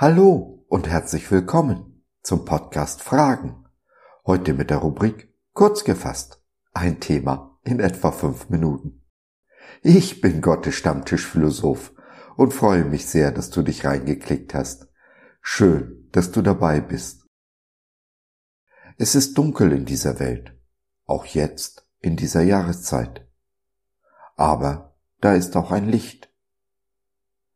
Hallo und herzlich willkommen zum Podcast Fragen. Heute mit der Rubrik Kurz gefasst. Ein Thema in etwa fünf Minuten. Ich bin Gottes Stammtischphilosoph und freue mich sehr, dass du dich reingeklickt hast. Schön, dass du dabei bist. Es ist dunkel in dieser Welt, auch jetzt in dieser Jahreszeit. Aber da ist auch ein Licht.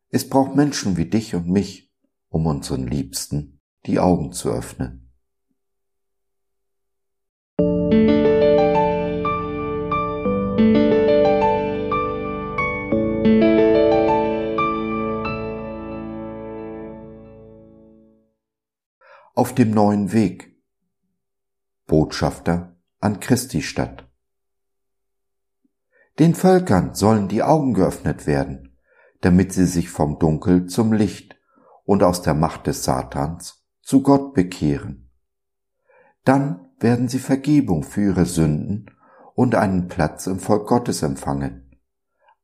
Es braucht Menschen wie dich und mich, um unseren Liebsten die Augen zu öffnen. Auf dem neuen Weg. Botschafter an Christi Stadt. Den Völkern sollen die Augen geöffnet werden, damit sie sich vom Dunkel zum Licht und aus der Macht des Satans zu Gott bekehren. Dann werden sie Vergebung für ihre Sünden und einen Platz im Volk Gottes empfangen.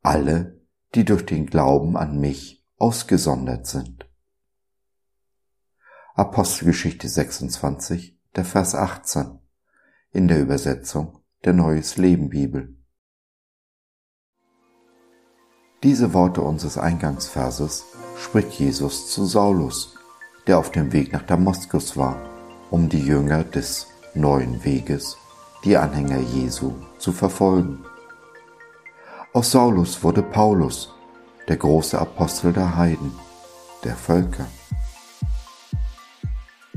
Alle, die durch den Glauben an mich ausgesondert sind. Apostelgeschichte 26, der Vers 18 in der Übersetzung der Neues Leben Bibel. Diese Worte unseres Eingangsverses spricht Jesus zu Saulus, der auf dem Weg nach Damaskus war, um die Jünger des neuen Weges, die Anhänger Jesu, zu verfolgen. Aus Saulus wurde Paulus, der große Apostel der Heiden, der Völker.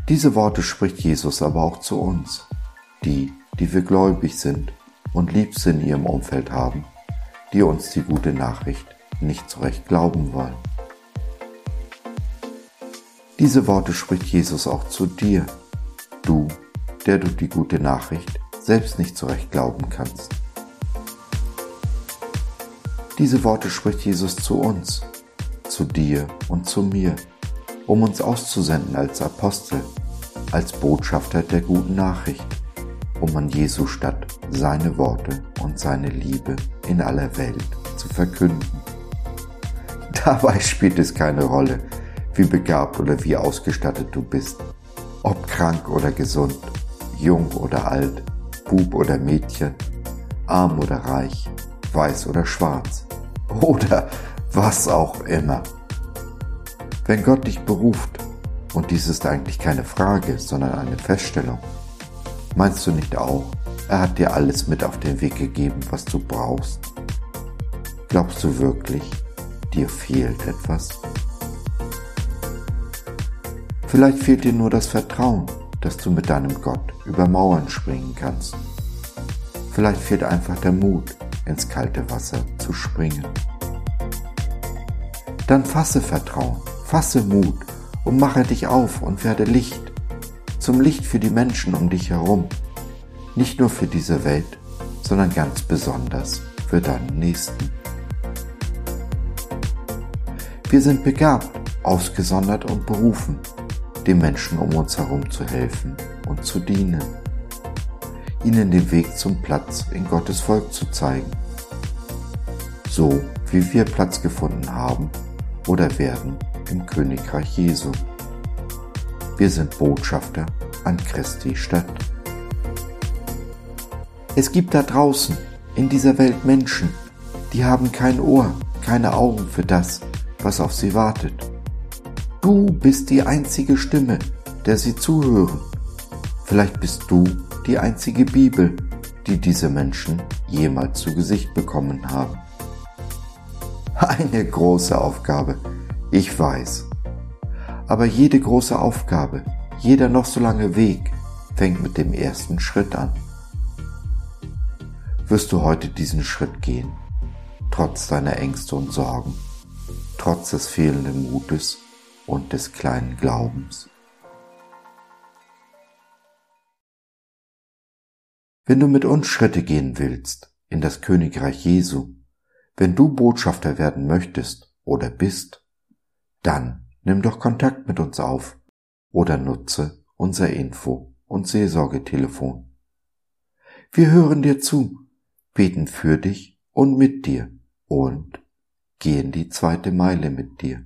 Diese Worte spricht Jesus aber auch zu uns, die, die wir gläubig sind und Liebste in ihrem Umfeld haben, die uns die gute Nachricht nicht zurecht glauben wollen. Diese Worte spricht Jesus auch zu dir, du, der du die gute Nachricht selbst nicht zurecht glauben kannst. Diese Worte spricht Jesus zu uns, zu dir und zu mir, um uns auszusenden als Apostel, als Botschafter der guten Nachricht, um an Jesu statt seine Worte und seine Liebe in aller Welt zu verkünden. Dabei spielt es keine Rolle, wie begabt oder wie ausgestattet du bist, ob krank oder gesund, jung oder alt, Bub oder Mädchen, arm oder reich, weiß oder schwarz oder was auch immer. Wenn Gott dich beruft, und dies ist eigentlich keine Frage, sondern eine Feststellung, meinst du nicht auch, er hat dir alles mit auf den Weg gegeben, was du brauchst? Glaubst du wirklich, dir fehlt etwas? Vielleicht fehlt dir nur das Vertrauen, dass du mit deinem Gott über Mauern springen kannst. Vielleicht fehlt einfach der Mut, ins kalte Wasser zu springen. Dann fasse Vertrauen, fasse Mut und mache dich auf und werde Licht, zum Licht für die Menschen um dich herum. Nicht nur für diese Welt, sondern ganz besonders für deinen Nächsten. Wir sind begabt, ausgesondert und berufen, den Menschen um uns herum zu helfen und zu dienen, ihnen den Weg zum Platz in Gottes Volk zu zeigen, so wie wir Platz gefunden haben oder werden im Königreich Jesu. Wir sind Botschafter an Christi Stadt. Es gibt da draußen in dieser Welt Menschen, die haben kein Ohr, keine Augen für das, was auf sie wartet. Du bist die einzige Stimme, der sie zuhören. Vielleicht bist du die einzige Bibel, die diese Menschen jemals zu Gesicht bekommen haben. Eine große Aufgabe, ich weiß. Aber jede große Aufgabe, jeder noch so lange Weg fängt mit dem ersten Schritt an. Wirst du heute diesen Schritt gehen, trotz deiner Ängste und Sorgen, trotz des fehlenden Mutes und des kleinen Glaubens. Wenn du mit uns Schritte gehen willst in das Königreich Jesu, wenn du Botschafter werden möchtest oder bist, dann nimm doch Kontakt mit uns auf oder nutze unser Info- und Seelsorgetelefon. Wir hören dir zu, beten für dich und mit dir und gehen die zweite Meile mit dir.